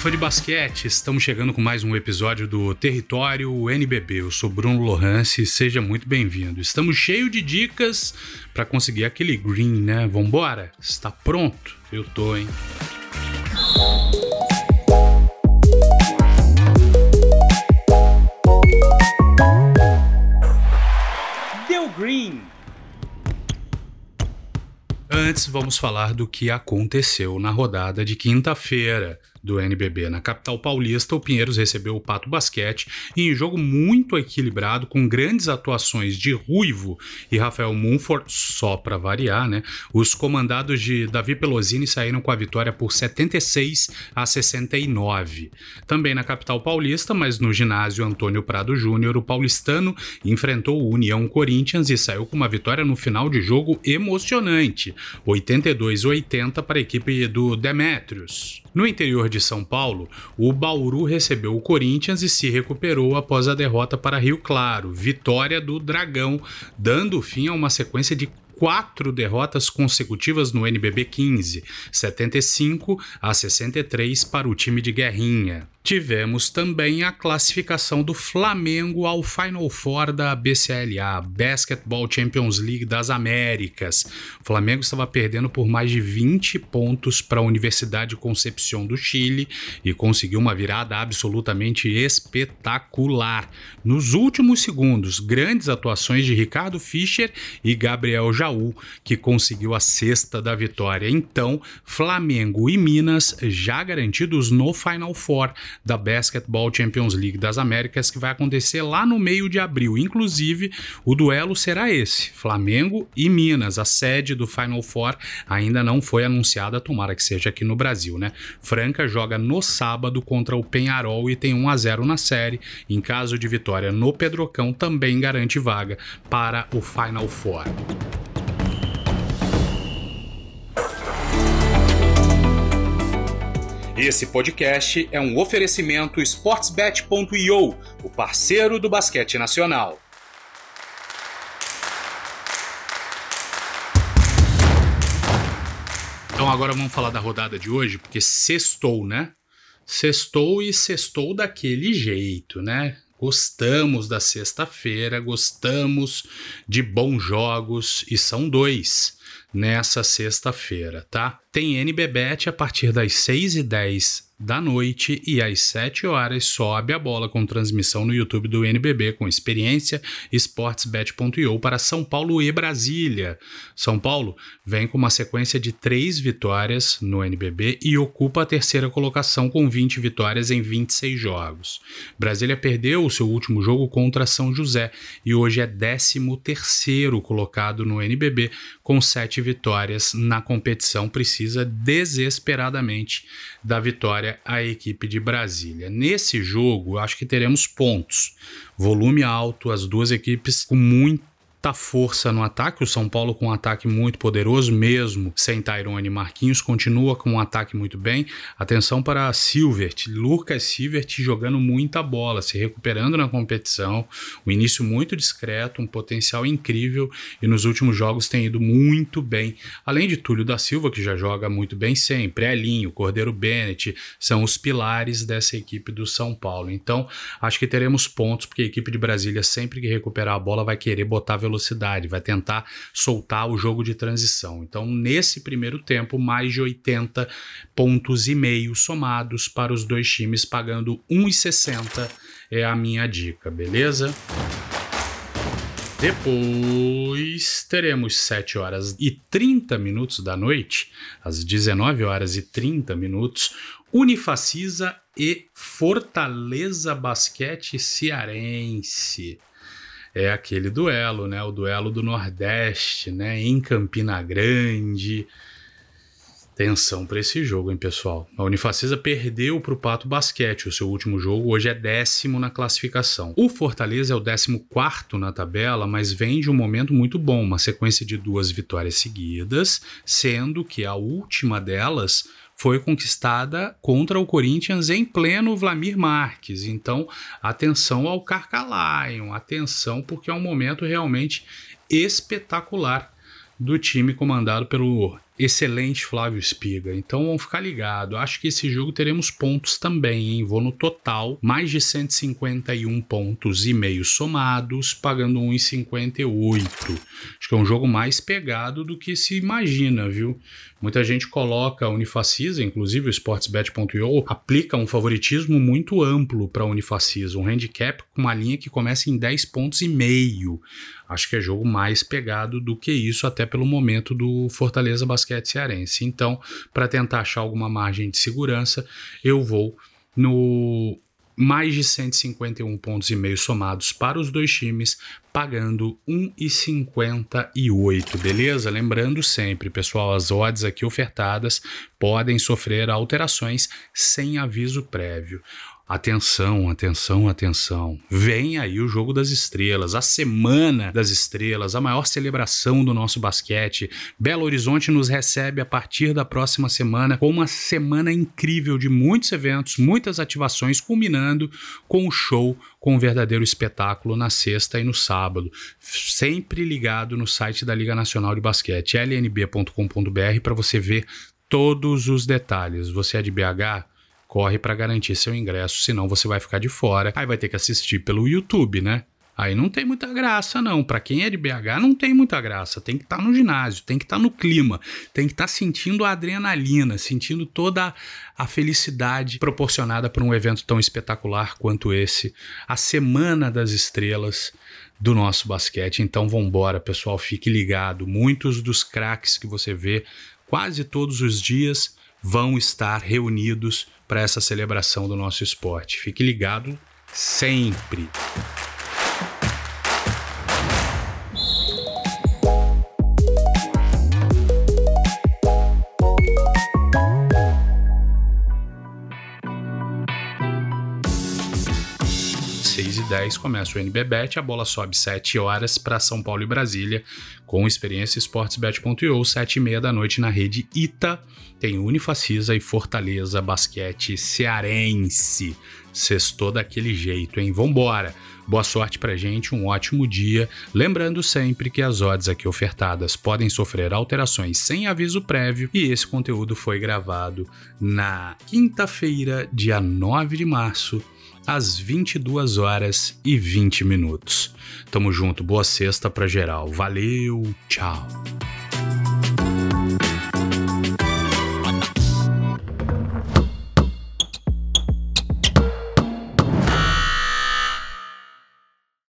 fã de basquete, estamos chegando com mais um episódio do Território NBB. Eu sou Bruno Lohance, seja muito bem-vindo. Estamos cheios de dicas para conseguir aquele green, né? Vambora? Está pronto? Eu tô, hein? Deu green! Antes, vamos falar do que aconteceu na rodada de quinta-feira do NBB. Na capital paulista, o Pinheiros recebeu o Pato Basquete em um jogo muito equilibrado, com grandes atuações de Ruivo e Rafael Munford, só para variar, né? Os comandados de Davi Pelosini saíram com a vitória por 76 a 69. Também na capital paulista, mas no ginásio Antônio Prado Júnior, o paulistano enfrentou o União Corinthians e saiu com uma vitória no final de jogo emocionante, 82-80 para a equipe do Demetrios. No interior de São Paulo, o Bauru recebeu o Corinthians e se recuperou após a derrota para Rio Claro, vitória do Dragão, dando fim a uma sequência de quatro derrotas consecutivas no NBB 15, 75 a 63 para o time de Guerrinha. Tivemos também a classificação do Flamengo ao Final Four da BCLA, Basketball Champions League das Américas. O Flamengo estava perdendo por mais de 20 pontos para a Universidade Concepción do Chile e conseguiu uma virada absolutamente espetacular. Nos últimos segundos, grandes atuações de Ricardo Fischer e Gabriel Jaú, que conseguiu a sexta da vitória. Então, Flamengo e Minas já garantidos no Final Four da Basketball Champions League das Américas, que vai acontecer lá no meio de abril. Inclusive, o duelo será esse: Flamengo e Minas. A sede do Final Four ainda não foi anunciada, tomara que seja aqui no Brasil, né? Franca joga no sábado contra o Penharol e tem 1 a 0 na série. Em caso de vitória no Pedrocão, também garante vaga para o Final Four. Esse podcast é um oferecimento sportsbet.io, o parceiro do basquete nacional. Então agora vamos falar da rodada de hoje, porque sextou, né? Sextou e sextou daquele jeito, né? Gostamos da sexta-feira, gostamos de bons jogos e são dois nessa sexta-feira, tá? Tem NBBet a partir das 6h10 da noite e às 7 horas sobe a bola com transmissão no YouTube do NBB com experiência sportsbet.io para São Paulo e Brasília. São Paulo vem com uma sequência de três vitórias no NBB e ocupa a terceira colocação com 20 vitórias em 26 jogos. Brasília perdeu o seu último jogo contra São José e hoje é 13 terceiro colocado no NBB com sete vitórias na competição. Precisa desesperadamente da vitória a equipe de Brasília. Nesse jogo, acho que teremos pontos. Volume alto, as duas equipes com muito muita força no ataque. O São Paulo com um ataque muito poderoso, mesmo sem Tyrone Marquinhos, continua com um ataque muito bem. Atenção para Silvert, Lucas Silvert jogando muita bola, se recuperando na competição. O início muito discreto, um potencial incrível e nos últimos jogos tem ido muito bem. Além de Túlio da Silva, que já joga muito bem sempre, Elinho, Cordeiro Bennett, são os pilares dessa equipe do São Paulo. Então, acho que teremos pontos, porque a equipe de Brasília, sempre que recuperar a bola, vai querer botar velocidade velocidade, vai tentar soltar o jogo de transição. Então, nesse primeiro tempo, mais de 80 pontos e meio somados para os dois times, pagando 1,60 é a minha dica, beleza? Depois teremos 7 horas e 30 minutos da noite, às 19 horas e 30 minutos, Unifacisa e Fortaleza Basquete Cearense é aquele duelo, né? O duelo do Nordeste, né? Em Campina Grande. Tensão para esse jogo, hein, pessoal? A Unifacisa perdeu para o Pato Basquete o seu último jogo, hoje é décimo na classificação. O Fortaleza é o décimo quarto na tabela, mas vem de um momento muito bom, uma sequência de duas vitórias seguidas, sendo que a última delas foi conquistada contra o Corinthians em pleno Vlamir Marques. Então, atenção ao Carcalion, atenção porque é um momento realmente espetacular do time comandado pelo excelente Flávio Espiga. Então vamos ficar ligado. Acho que esse jogo teremos pontos também, hein? Vou no total, mais de 151 pontos e meio somados, pagando 1,58. Acho que é um jogo mais pegado do que se imagina, viu? Muita gente coloca a Unifacisa, inclusive o Sportsbet.io, aplica um favoritismo muito amplo para a Unifacisa, um handicap com uma linha que começa em 10 pontos e meio. Acho que é jogo mais pegado do que isso, até pelo momento do Fortaleza Basquete Cearense. Então, para tentar achar alguma margem de segurança, eu vou no mais de 151 pontos e meio somados para os dois times, pagando 1,58, beleza? Lembrando sempre, pessoal, as odds aqui ofertadas podem sofrer alterações sem aviso prévio. Atenção, atenção, atenção. Vem aí o Jogo das Estrelas, a Semana das Estrelas, a maior celebração do nosso basquete. Belo Horizonte nos recebe a partir da próxima semana com uma semana incrível de muitos eventos, muitas ativações, culminando com o show, com um verdadeiro espetáculo na sexta e no sábado. Sempre ligado no site da Liga Nacional de Basquete, lnb.com.br, para você ver todos os detalhes. Você é de BH? Corre para garantir seu ingresso, senão você vai ficar de fora. Aí vai ter que assistir pelo YouTube, né? Aí não tem muita graça, não. Para quem é de BH, não tem muita graça. Tem que estar tá no ginásio, tem que estar tá no clima, tem que estar tá sentindo a adrenalina, sentindo toda a felicidade proporcionada por um evento tão espetacular quanto esse. A Semana das Estrelas do nosso basquete. Então vambora, pessoal, fique ligado. Muitos dos craques que você vê quase todos os dias vão estar reunidos para essa celebração do nosso esporte. Fique ligado sempre. 10 começa o NBBet, a bola sobe 7 horas para São Paulo e Brasília, com experiência esportesbet.io, 7 e meia da noite na rede ITA, tem Unifacisa e Fortaleza Basquete Cearense. Sextou daquele jeito, hein? Vambora! Boa sorte pra gente, um ótimo dia. Lembrando sempre que as odds aqui ofertadas podem sofrer alterações sem aviso prévio e esse conteúdo foi gravado na quinta-feira, dia 9 de março às 22 horas e 20 minutos. Tamo junto, boa sexta pra geral. Valeu, tchau.